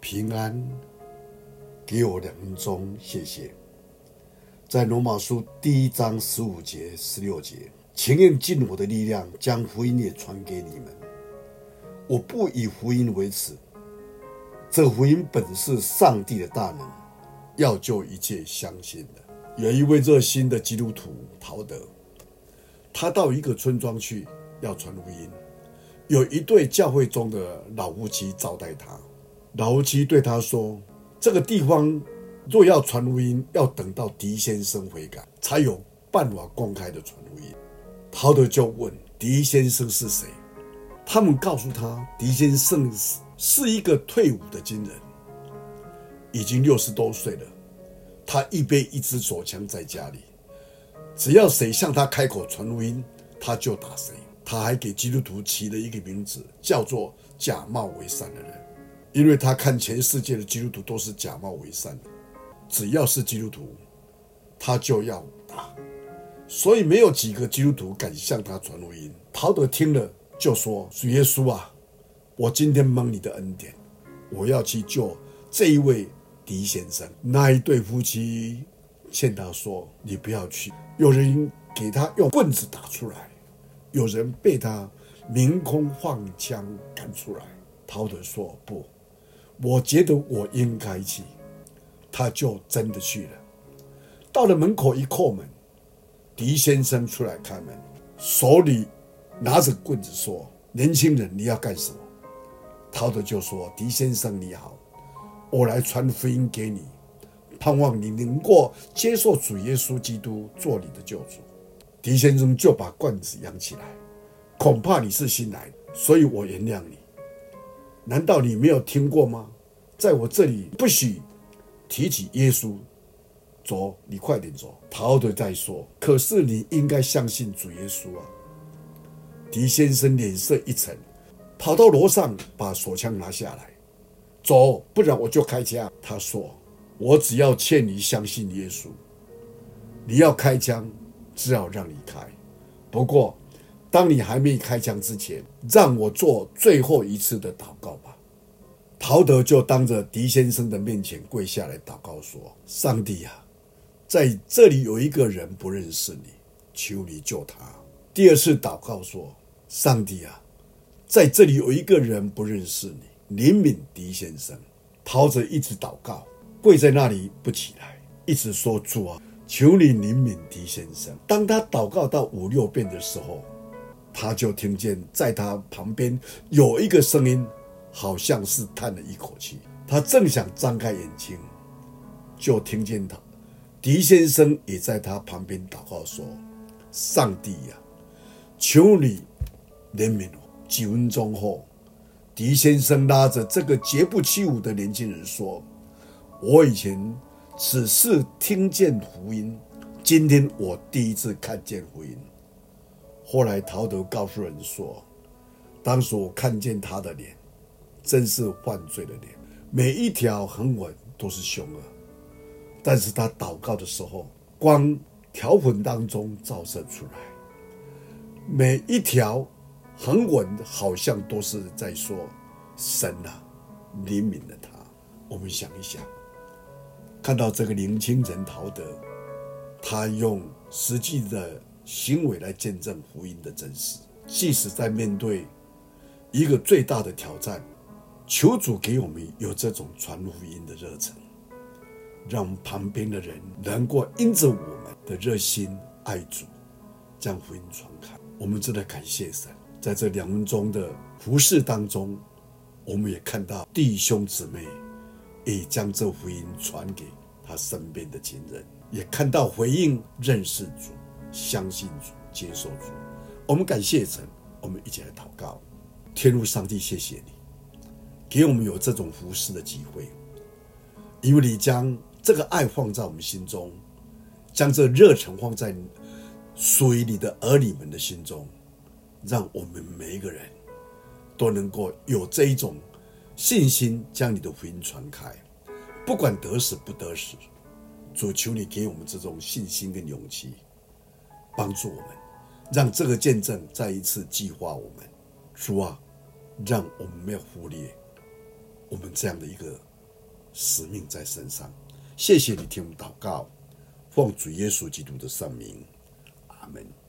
平安。给我两分钟，谢谢。在罗马书第一章十五节、十六节，情愿尽我的力量，将福音也传给你们。我不以福音为耻，这福音本是上帝的大能，要救一切相信的。有一位热心的基督徒陶德，他到一个村庄去要传福音，有一对教会中的老夫妻招待他，老夫妻对他说。这个地方若要传福音，要等到狄先生悔改，才有办法公开的传福音。陶德就问狄先生是谁？他们告诉他，狄先生是一个退伍的军人，已经六十多岁了。他预备一支手枪在家里，只要谁向他开口传福音，他就打谁。他还给基督徒起了一个名字，叫做“假冒为善的人”。因为他看全世界的基督徒都是假冒为善的，只要是基督徒，他就要打，所以没有几个基督徒敢向他传福音。陶德听了就说：“主耶稣啊，我今天蒙你的恩典，我要去救这一位狄先生。”那一对夫妻劝他说：“你不要去。”有人给他用棍子打出来，有人被他明空放枪赶出来。陶德说：“不。”我觉得我应该去，他就真的去了。到了门口一叩门，狄先生出来开门，手里拿着棍子说：“年轻人，你要干什么？”陶德就说：“狄先生你好，我来传福音给你，盼望你能够接受主耶稣基督做你的救主。”狄先生就把棍子扬起来，恐怕你是新来的，所以我原谅你。难道你没有听过吗？在我这里不许提起耶稣。走，你快点走。陶德在说，可是你应该相信主耶稣啊。狄先生脸色一沉，跑到楼上把手枪拿下来。走，不然我就开枪。他说：“我只要劝你相信耶稣。你要开枪，只好让你开。不过，当你还没开枪之前，让我做最后一次的祷告吧。”陶德就当着狄先生的面前跪下来祷告说：“上帝啊，在这里有一个人不认识你，求你救他。”第二次祷告说：“上帝啊，在这里有一个人不认识你，怜悯狄先生。”陶德一直祷告，跪在那里不起来，一直说：“主啊，求你怜悯狄先生。”当他祷告到五六遍的时候，他就听见在他旁边有一个声音。好像是叹了一口气，他正想张开眼睛，就听见他狄先生也在他旁边祷告说：“上帝呀，求你怜悯我。”几分钟后，狄先生拉着这个绝不起舞的年轻人说：“我以前只是听见福音，今天我第一次看见福音。”后来陶德告诉人说：“当时我看见他的脸。”真是犯罪的脸，每一条横纹都是凶恶。但是他祷告的时候，光条纹当中照射出来，每一条横纹好像都是在说：“神啊，怜悯了他。”我们想一想，看到这个年轻人陶德，他用实际的行为来见证福音的真实，即使在面对一个最大的挑战。求主给我们有这种传福音的热忱，让旁边的人能够因着我们的热心爱主，将福音传开。我们真的感谢神，在这两分钟的服事当中，我们也看到弟兄姊妹也将这福音传给他身边的亲人，也看到回应认识主、相信主、接受主。我们感谢神，我们一起来祷告，天父上帝，谢谢你。给我们有这种服侍的机会，因为你将这个爱放在我们心中，将这热忱放在属于你的儿女们的心中，让我们每一个人都能够有这一种信心，将你的福音传开，不管得死不得死，主求你给我们这种信心跟勇气，帮助我们，让这个见证再一次激发我们。主啊，让我们没有忽略。我们这样的一个使命在身上。谢谢你听我们祷告，奉主耶稣基督的圣名，阿门。